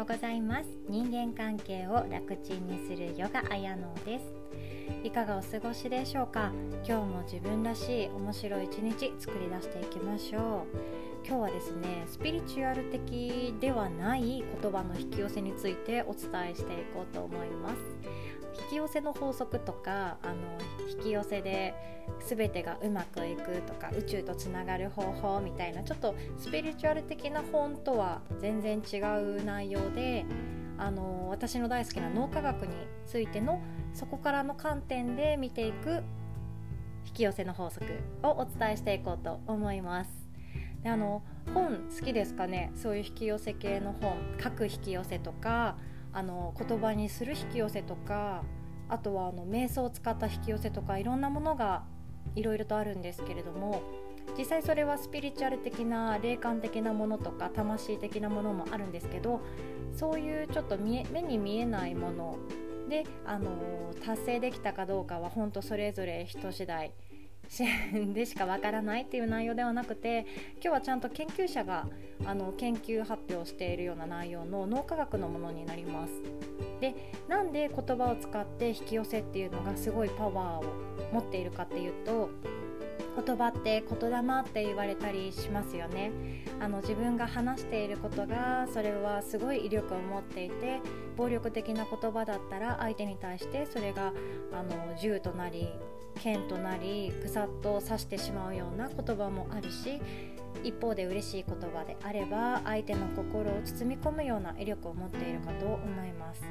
ようございます。人間関係を楽ちんにするヨガ綾乃です。いかがお過ごしでしょうか？今日も自分らしい面白い一日作り出していきましょう。今日はですねスピリチュアル的ではない言葉の引き寄せについてお伝えしていこうと思います。き寄せの法則とかあの引き寄せで全てがうまくいくとか宇宙とつながる方法みたいなちょっとスピリチュアル的な本とは全然違う内容であの私の大好きな脳科学についてのそこからの観点で見ていく引き寄せの法則をお伝えしていこうと思います。であの本好きですかね？そういう引き寄せ系の本書く引き寄せとかあの言葉にする引き寄せとかあとはあの瞑想を使った引き寄せとかいろんなものがいろいろとあるんですけれども実際それはスピリチュアル的な霊感的なものとか魂的なものもあるんですけどそういうちょっと目に見えないもので、あの達成できたかどうかは本当それぞれ人次第でしかわからないっていう内容ではなくて今日はちゃんと研究者があの研究発表しているような内容の脳科学のものになります。でなんで言葉を使って引き寄せっていうのがすごいパワーを持っているかっていうと言葉って言霊って言われたりしますよねあの自分が話していることがそれはすごい威力を持っていて暴力的な言葉だったら相手に対してそれがあの銃となり剣となりぐさっと刺してしまうような言葉もあるし一方で嬉しい言葉であれば相手の心を包み込むような威力を持っているかと思います。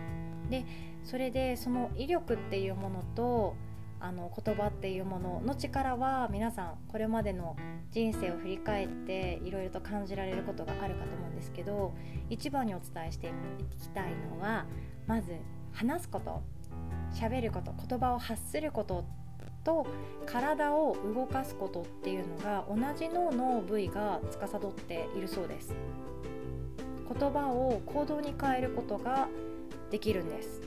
でそれでその威力っていうものとあの言葉っていうものの力は皆さんこれまでの人生を振り返っていろいろと感じられることがあるかと思うんですけど一番にお伝えしていきたいのはまず話すこと。喋ること。言葉を発することと体を動かすことっていうのが同じ脳の部位が司っているそうです。言葉を行動に変えることができるんです。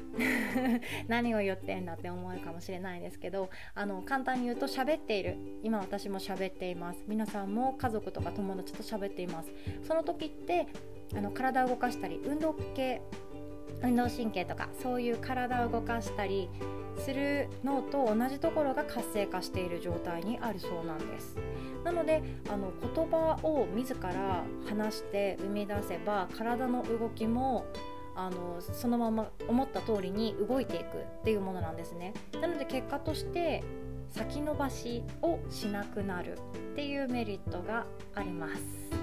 何を言ってんだって思うかもしれないですけどあの簡単に言うと喋っている。今私も喋っています。皆さんも家族とか友達と喋っています。その時ってあの体を動かしたり運動系運動神経とかそういう体を動かしたりする脳と同じところが活性化している状態にあるそうなんです。なのであの言葉を自ら話して生み出せば体の動きもあのそのまま思った通りに動いていくっていうものなんですね。なので結果として先延ばしをしなくなるっていうメリットがあります。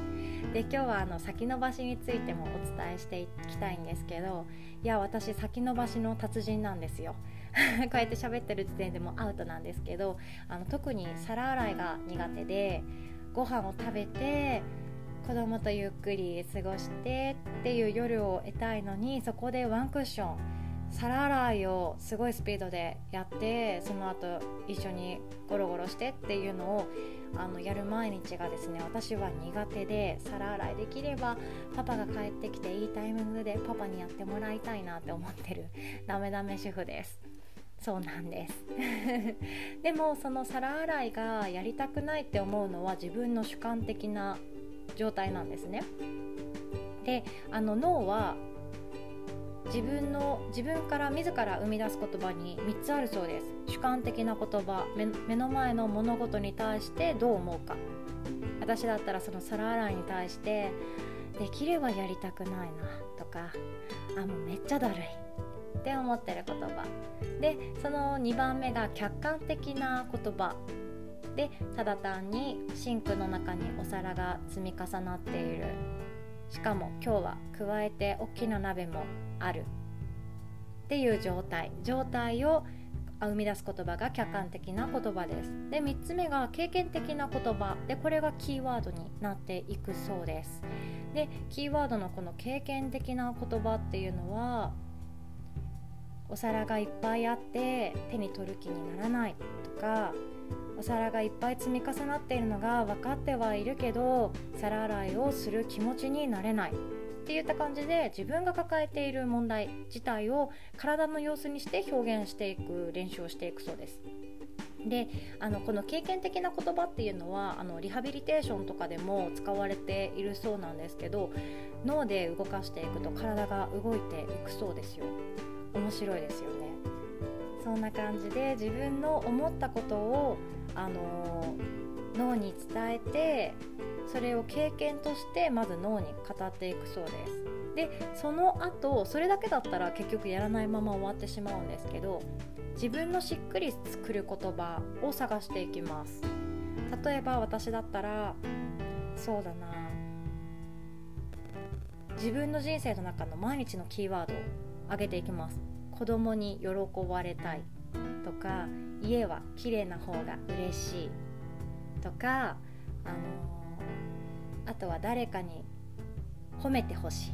で今日はあの先延ばしについてもお伝えしていきたいんですけどいや私先延ばしの達人なんですよ。こうやって喋ってる時点でもアウトなんですけどあの特に皿洗いが苦手でご飯を食べて子供とゆっくり過ごしてっていう夜を得たいのにそこでワンクッション皿洗いをすごいスピードでやってその後一緒にゴロゴロしてっていうのをあのやる毎日がですね私は苦手で皿洗いできればパパが帰ってきていいタイミングでパパにやってもらいたいなって思ってるダメダメ主婦ですそうなんです でもその皿洗いがやりたくないって思うのは自分の主観的な状態なんですね。であの脳は自分の自分から自ら生み出す言葉に3つあるそうです。主観的な言葉目の前の物事に対してどう思うか。私だったらその皿洗いに対してできればやりたくないなとかあもうめっちゃだるいって思ってる言葉。でその2番目が客観的な言葉。でただ単にシンクの中にお皿が積み重なっている。しかも今日は加えて大きな鍋もある。っていう状態。状態を生み出す言葉が客観的な言葉です。で3つ目が経験的な言葉。でこれがキーワードになっていくそうです。でキーワードのこの経験的な言葉っていうのはお皿がいっぱいあって手に取る気にならないとかお皿がいっぱい積み重なっているのが分かってはいるけど皿洗いをする気持ちになれない。っていった感じで自分が抱えている問題自体を体の様子にして表現していく練習をしていくそうです。であのこの経験的な言葉っていうのはあのリハビリテーションとかでも使われているそうなんですけど脳で動かしていくと体が動いていくそうですよ。面白いですよね。そんな感じで自分の思ったことをあの脳に伝えてそれを経験としてまず脳に語っていくそうです。でその後それだけだったら結局やらないまま終わってしまうんですけど自分のしっくり作る言葉を探していきます。例えば私だったらそうだな。自分の人生の中の毎日のキーワードを上げていきます。子供に喜ばれたい。とか家は綺麗な方が嬉しいとかあのー、あとは誰かに褒めてほしい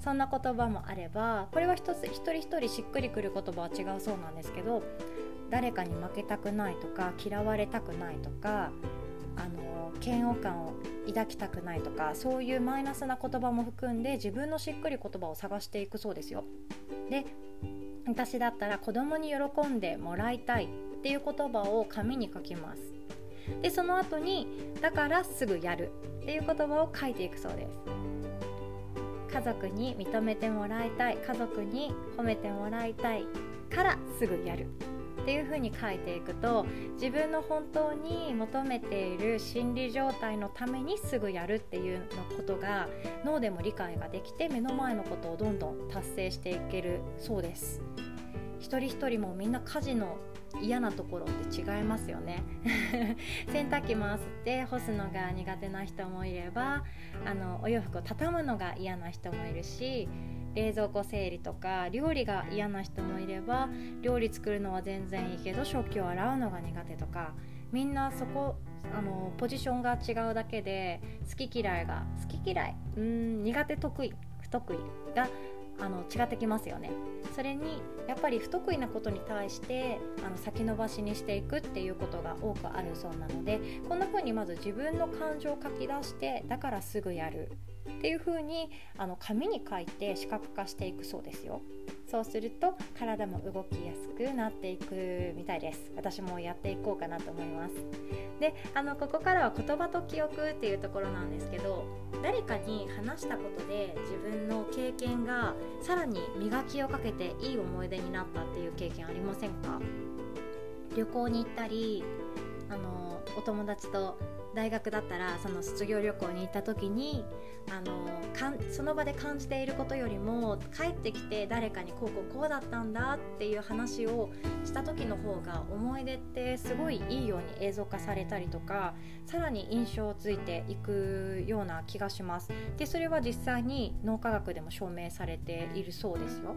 そんな言葉もあればこれは一つ一人一人しっくりくる言葉は違うそうなんですけど誰かに負けたくないとか嫌われたくないとかあの嫌悪感を抱きたくないとかそういうマイナスな言葉も含んで自分のしっくり言葉を探していくそうですよ。で私だったら子供に喜んでもらいたいっていう言葉を紙に書きます。でその後にだからすぐやるっていう言葉を書いていくそうです。家族に認めてもらいたい家族に褒めてもらいたいからすぐやるっていう風に書いていくと自分の本当に求めている心理状態のためにすぐやるっていうのことが脳でも理解ができて目の前のことをどんどん達成していけるそうです。一人一人もみんな家事の嫌なところって違いますよね。洗濯機回すって干すのが苦手な人もいればあのお洋服を畳むのが嫌な人もいるし冷蔵庫整理とか料理が嫌な人もいれば料理作るのは全然いいけど食器を洗うのが苦手とかみんなそこあのポジションが違うだけで好き嫌いが好き嫌いうん苦手得意不得意があの違ってきますよね。それにやっぱり不得意なことに対してあの先延ばしにしていくっていうことが多くあるそうなのでこんな風にまず自分の感情を書き出してだからすぐやるっていう風にあに紙に書いて視覚化していくそうですよ。そうすると体も動きやすくなっていくみたいです。私もやっていこうかなと思います。であのここからは言葉と記憶っていうところなんですけど誰かに話したことで自分の経験がさらに磨きをかけていい思い出になったっていう経験ありませんか？旅行に行ったりあのお友達と大学だったらその卒業旅行に行った時にあのかんその場で感じていることよりも帰ってきて誰かにこうこうこうだったんだっていう話をした時の方が思い出ってすごいいいように映像化されたりとかさらに印象ついていくような気がします。でそれは実際に脳科学でも証明されているそうですよ。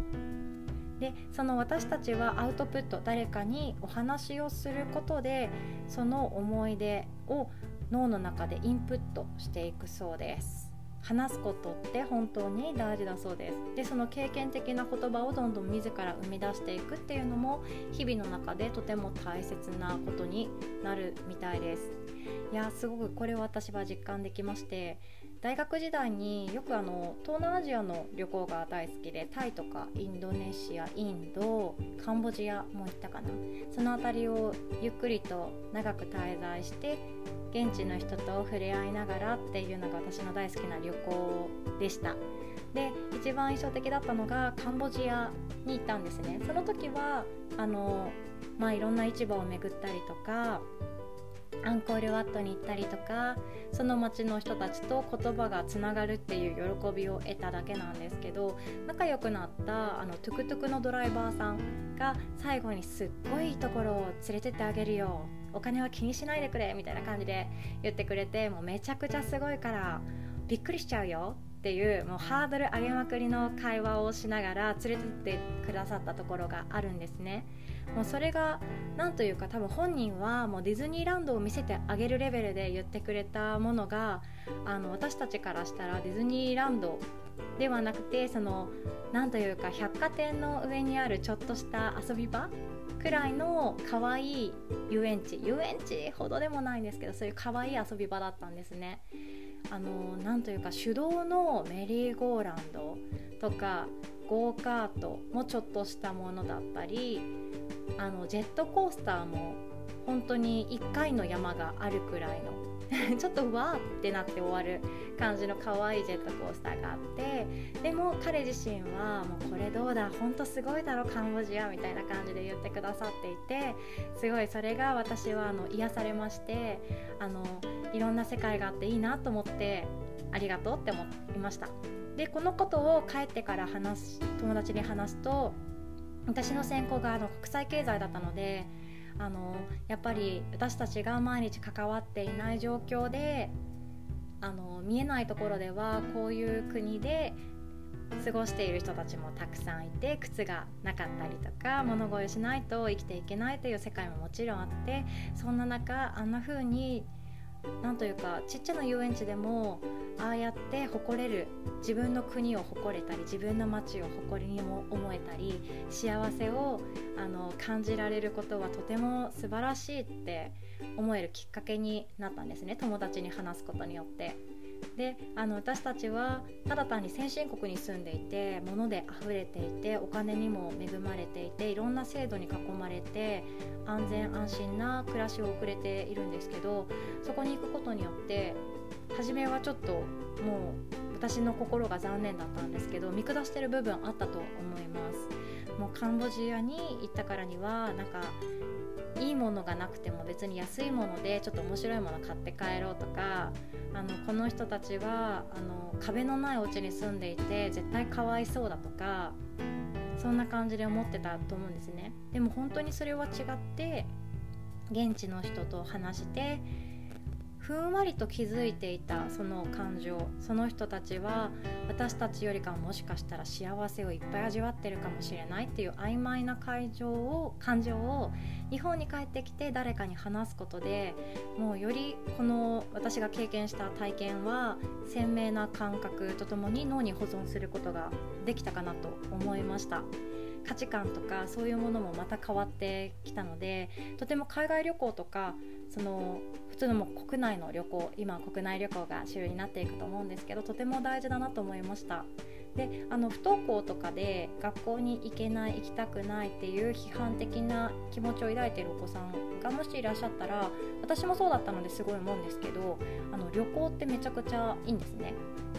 でその私たちはアウトプット誰かにお話をすることでその思い出を脳の中でインプットしていくそうです。話すことって本当に大事だそうです。でその経験的な言葉をどんどん自ら生み出していくっていうのも日々の中でとても大切なことになるみたいです。いやすごくこれを私は実感できまして大学時代によくあの東南アジアの旅行が大好きでタイとかインドネシアインドカンボジアも行ったかな。その辺りをゆっくりと長く滞在して現地の人と触れ合いながらっていうのが私の大好きな旅行でした。で一番印象的だったのがカンボジアに行ったんですね。その時はあのまあいろんな市場を巡ったりとかアンコールワットに行ったりとかその町の人たちと言葉がつながるっていう喜びを得ただけなんですけど仲良くなったあのトゥクトゥクのドライバーさんが最後にすっごいいいところを連れてってあげるよお金は気にしないでくれみたいな感じで言ってくれてもうめちゃくちゃすごいからびっくりしちゃうよっていうもうハードル上げまくりの会話をしながら連れてってくださったところがあるんですね。もうそれが何というか多分本人はもうディズニーランドを見せてあげるレベルで言ってくれたものがあの私たちからしたらディズニーランドではなくてその何というか百貨店の上にあるちょっとした遊び場くらいの可愛い遊園地遊園地ほどでもないんですけどそういう可愛い遊び場だったんですね。あのなんというか手動のメリーゴーランドとかゴーカートもちょっとしたものだったりあのジェットコースターも本当に1回の山があるくらいの ちょっとわーってなって終わる感じの可愛いジェットコースターがあってでも彼自身はもうこれどうだ本当すごいだろカンボジアみたいな感じで言ってくださっていてすごいそれが私はあの癒されましてあのいろんな世界があっていいなと思ってありがとうって思いました。でこのことを帰ってから話す友達に話すと私の専攻があの国際経済だったのであのやっぱり私たちが毎日関わっていない状況であの見えないところではこういう国で過ごしている人たちもたくさんいて靴がなかったりとか物乞いしないと生きていけないという世界ももちろんあってそんな中あんな風になんというかちっちゃな遊園地でもああやって誇れる自分の国を誇れたり自分の街を誇りにも思えたり幸せをあの感じられることはとても素晴らしいって思えるきっかけになったんですね友達に話すことによって。であの私たちはただ単に先進国に住んでいて物で溢れていてお金にも恵まれていていろんな制度に囲まれて安全安心な暮らしを送れているんですけどそこに行くことによって初めはちょっともう私の心が残念だったんですけど見下してる部分あったと思います。もうカンボジアに行ったからにはなんかいいものがなくても別に安いものでちょっと面白いもの買って帰ろうとかあのこの人たちはあの壁のないお家に住んでいて絶対かわいそうだとかそんな感じで思ってたと思うんですね。でも本当にそれは違って現地の人と話してふんわりと気づいていたその感情その人たちは私たちよりかもしかしたら幸せをいっぱい味わってるかもしれないっていう曖昧な感情を感情を日本に帰ってきて誰かに話すことでもうよりこの私が経験した体験は鮮明な感覚とともに脳に保存することができたかなと思いました。価値観とかそういうものもまた変わってきたのでとても海外旅行とかその普通のも国内の旅行今国内旅行が主流になっていくと思うんですけどとても大事だなと思いました。であの不登校とかで学校に行けない行きたくないっていう批判的な気持ちを抱いているお子さんがもしいらっしゃったら私もそうだったのですごい思うんですけどあの旅行ってめちゃくちゃいいんですね。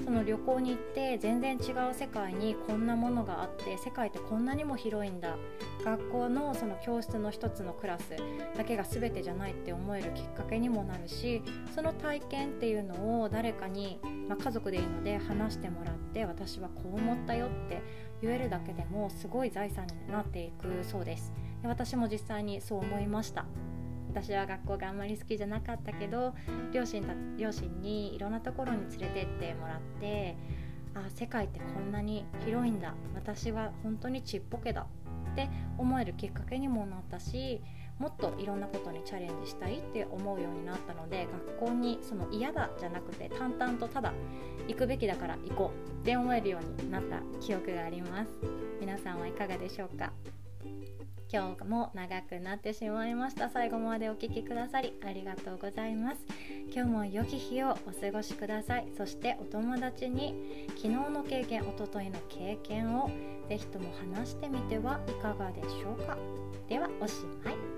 その旅行に行って全然違う世界にこんなものがあって世界ってこんなにも広いんだ。学校のその教室の一つのクラスだけが全てじゃないって思えるきっかけにもなるしその体験っていうのを誰かに、まあ、家族でいいので話してもらって私はこう思ったよって言えるだけでもすごい財産になっていくそうです。で私も実際にそう思いました。私は学校があんまり好きじゃなかったけど両親た両親にいろんなところに連れてってもらってあ世界ってこんなに広いんだ。私は本当にちっぽけだって思えるきっかけにもなったしもっといろんなことにチャレンジしたいって思うようになったので学校にその嫌だじゃなくて淡々とただ行くべきだから行こうって思えるようになった記憶があります。皆さんはいかがでしょうか？今日も長くなってしまいました。最後までお聴きくださりありがとうございます。今日も良き日をお過ごしください。そしてお友達に昨日の経験おとといの経験をぜひとも話してみてはいかがでしょうか？ではおしまい。